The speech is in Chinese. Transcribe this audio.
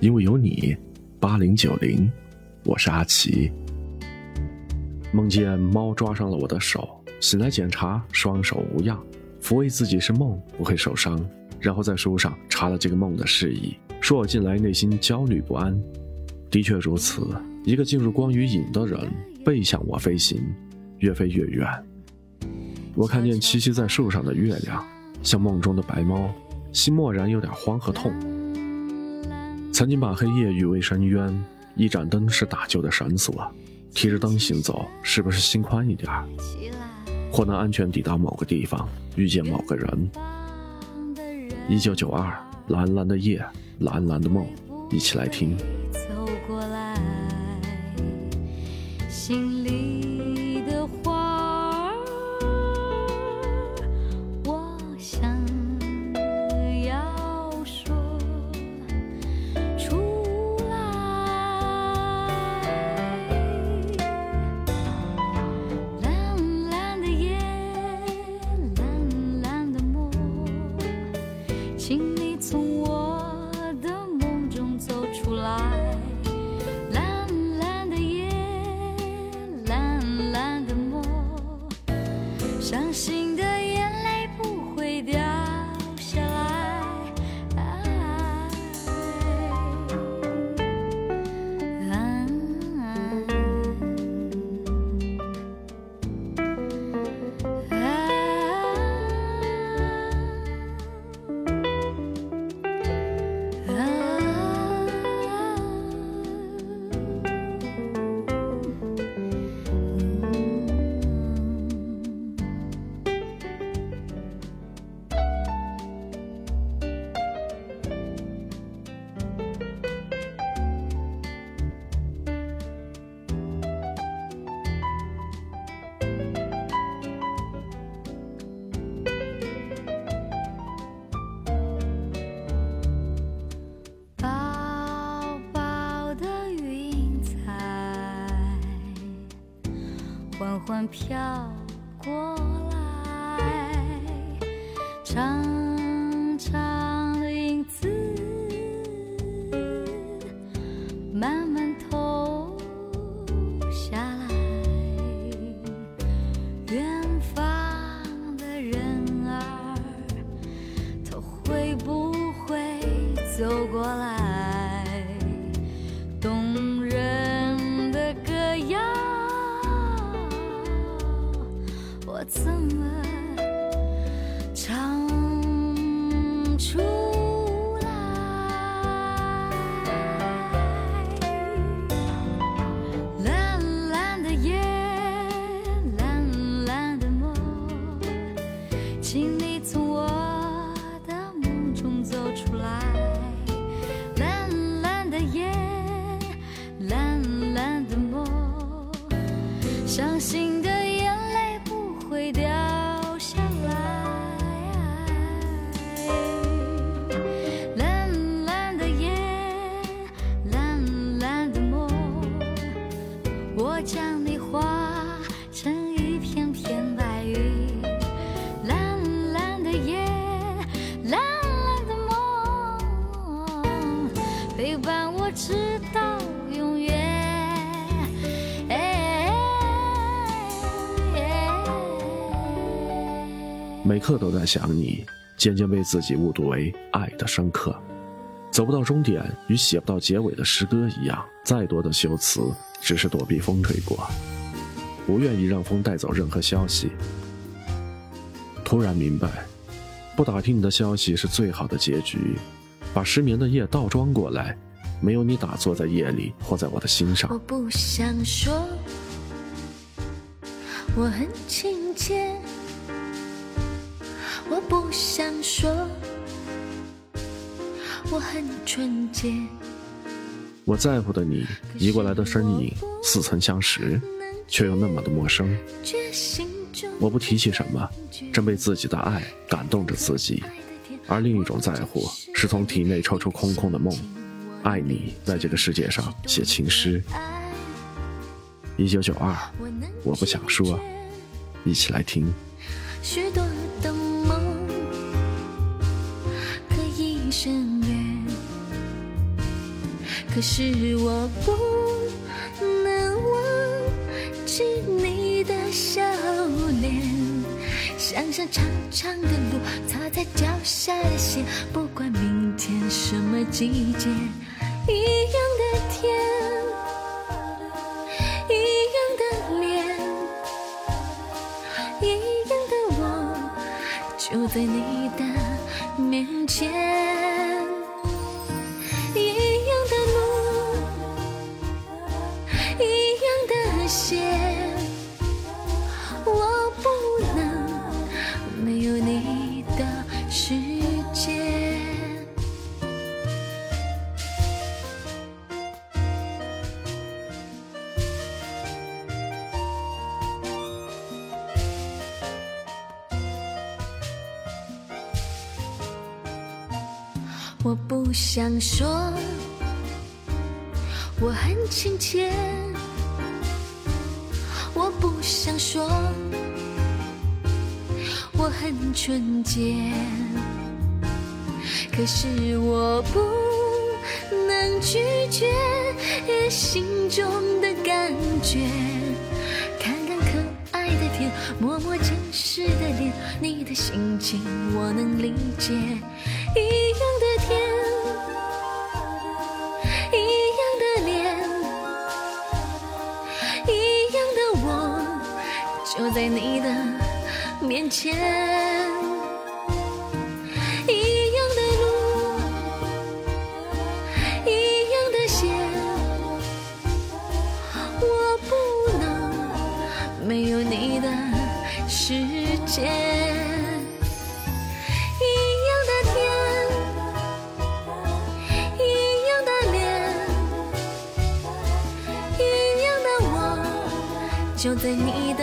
因为有你。八零九零，我是阿奇。梦见猫抓伤了我的手，醒来检查，双手无恙，抚慰自己是梦，不会受伤。然后在书上查了这个梦的事宜，说我近来内心焦虑不安。的确如此，一个进入光与影的人背向我飞行，越飞越远。我看见栖息在树上的月亮，像梦中的白猫，心蓦然有点慌和痛。曾经把黑夜誉为深渊，一盏灯是打救的绳索，提着灯行走，是不是心宽一点或能安全抵达某个地方，遇见某个人？一九九二，蓝蓝的夜，蓝蓝的梦，一起来听。走过来，心里的话。缓缓飘过来，长长的影子慢慢投下来。远方的人儿，他会不会走过来？出来。直到永远每刻都在想你，渐渐被自己误读为爱的深刻。走不到终点，与写不到结尾的诗歌一样，再多的修辞，只是躲避风吹过，不愿意让风带走任何消息。突然明白，不打听你的消息是最好的结局。把失眠的夜倒装过来，没有你打坐在夜里，或在我的心上。我不想说，我很亲切。我不想说，我很纯洁。我在乎的你，移过来的身影，似曾相识，却又那么的陌生。我不提起什么，正被自己的爱感动着自己。而另一种在乎，是从体内抽出空空的梦，爱你，在这个世界上写情诗。一九九二，我不想说，一起来听。许多的梦可是我不能忘记你的笑。想想长长的路，擦在脚下的鞋，不管明天什么季节，一样的天，一样的脸，一样的我，就在你的面前。一样的路，一样的鞋，我不想说，我很亲切。我不想说，我很纯洁。可是我不能拒绝心中的感觉。看看可爱的天，摸摸真实的脸，你的心情我能理解。一样的就在你的面前。一样的路，一样的鞋，我不能没有你的世界。一样的天，一样的脸，一样的我，就在你的